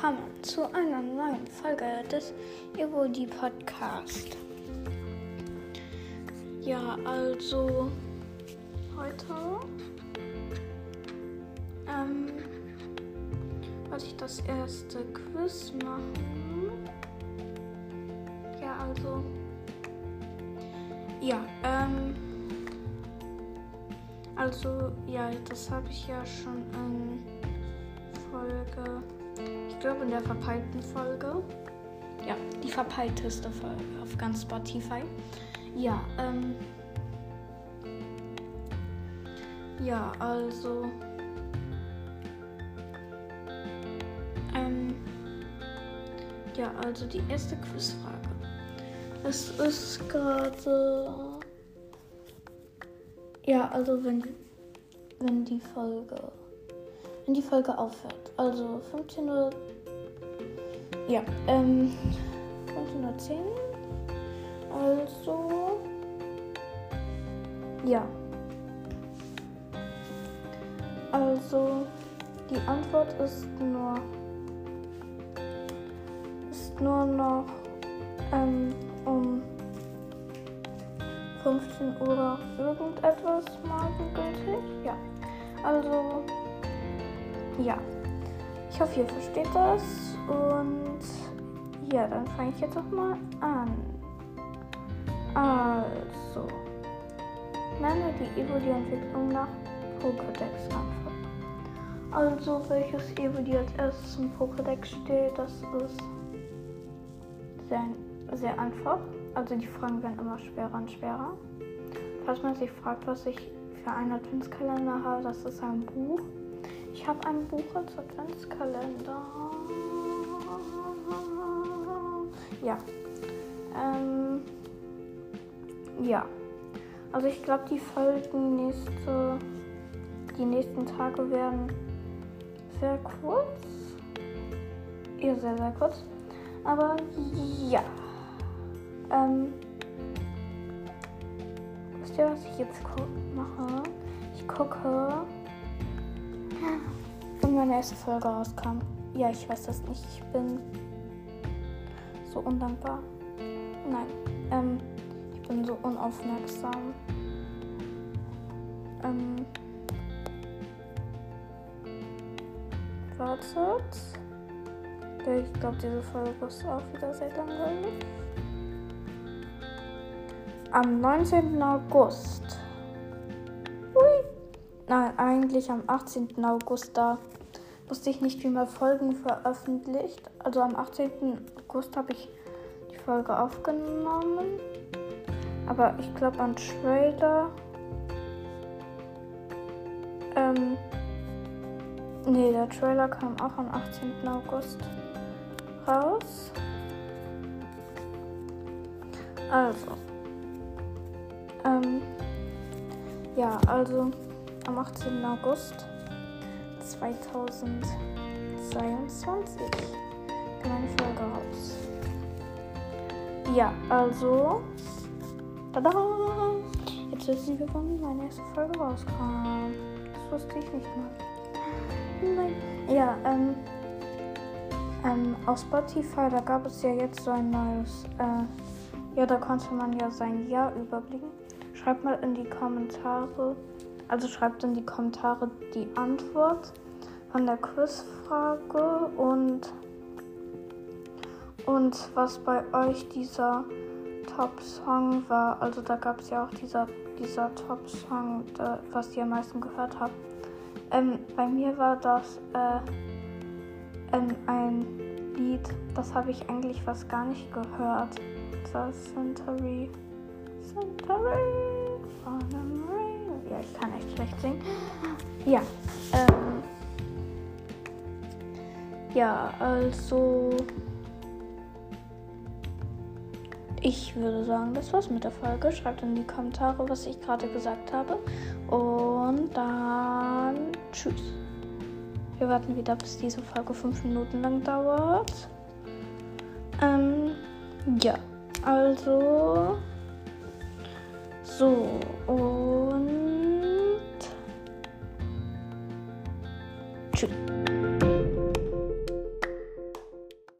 willkommen zu einer neuen Folge des Evoli Podcast. Ja, also heute ähm, wollte ich das erste Quiz machen. Ja, also ja, ähm, also ja, das habe ich ja schon in Folge ich glaube in der verpeilten Folge. Ja, die verpeilteste Folge auf ganz Spotify. Ja, ähm. Ja, also. Ähm. Ja, also die erste Quizfrage. Es ist gerade. Ja, also wenn, wenn die Folge. Wenn die Folge aufhört. Also 15 Uhr ja, ähm, 510. Also, ja. Also, die Antwort ist nur, ist nur noch ähm, um 15 Uhr irgendetwas morgen gültig. Ja, also, ja. Ich hoffe, ihr versteht das und ja, dann fange ich jetzt auch mal an. Also, nenne die Evoli-Entwicklung nach Pokédex-Antwort. Also, welches Evoli als erstes im Pokédex steht, das ist sehr, sehr einfach. Also, die Fragen werden immer schwerer und schwerer. Falls man sich fragt, was ich für einen Adventskalender habe, das ist ein Buch. Ich habe ein Buch als Adventskalender. Ja. Ähm, ja. Also ich glaube, die Folgen nächste, die nächsten Tage werden sehr kurz. Ja, sehr, sehr kurz. Aber ja. Ähm, wisst ihr, was ich jetzt mache? Ich gucke, wenn meine erste Folge rauskam. Ja, ich weiß das nicht. Ich bin so undankbar. Nein, ähm, ich bin so unaufmerksam. Ähm, wartet. Ich glaube, diese Folge ist auch wieder sehr langweilig. Am 19. August. Nein, eigentlich am 18. August da wusste ich nicht, wie man Folgen veröffentlicht. Also am 18. August habe ich die Folge aufgenommen. Aber ich glaube an Trailer. Ähm. Nee, der Trailer kam auch am 18. August raus. Also. Ähm. Ja, also am 18. August 2022 eine Folge raus. Ja, also. Tada! Jetzt wissen wir, wann meine erste Folge rauskam. Das wusste ich nicht mal. Nein. Ja, ähm. Ähm, auf Spotify, da gab es ja jetzt so ein neues. Äh, ja, da konnte man ja sein Jahr überblicken. Schreibt mal in die Kommentare, also schreibt in die Kommentare die Antwort von der Quizfrage und, und was bei euch dieser Top-Song war. Also da gab es ja auch dieser, dieser Top-Song, was ihr am meisten gehört habt. Ähm, bei mir war das äh, ähm, ein Lied, das habe ich eigentlich fast gar nicht gehört. Das Century. Century. Schlecht singen. Ja. Ähm, ja, also. Ich würde sagen, das war's mit der Folge. Schreibt in die Kommentare, was ich gerade gesagt habe. Und dann tschüss. Wir warten wieder, bis diese Folge fünf Minuten lang dauert. Ähm, ja, also. So, und.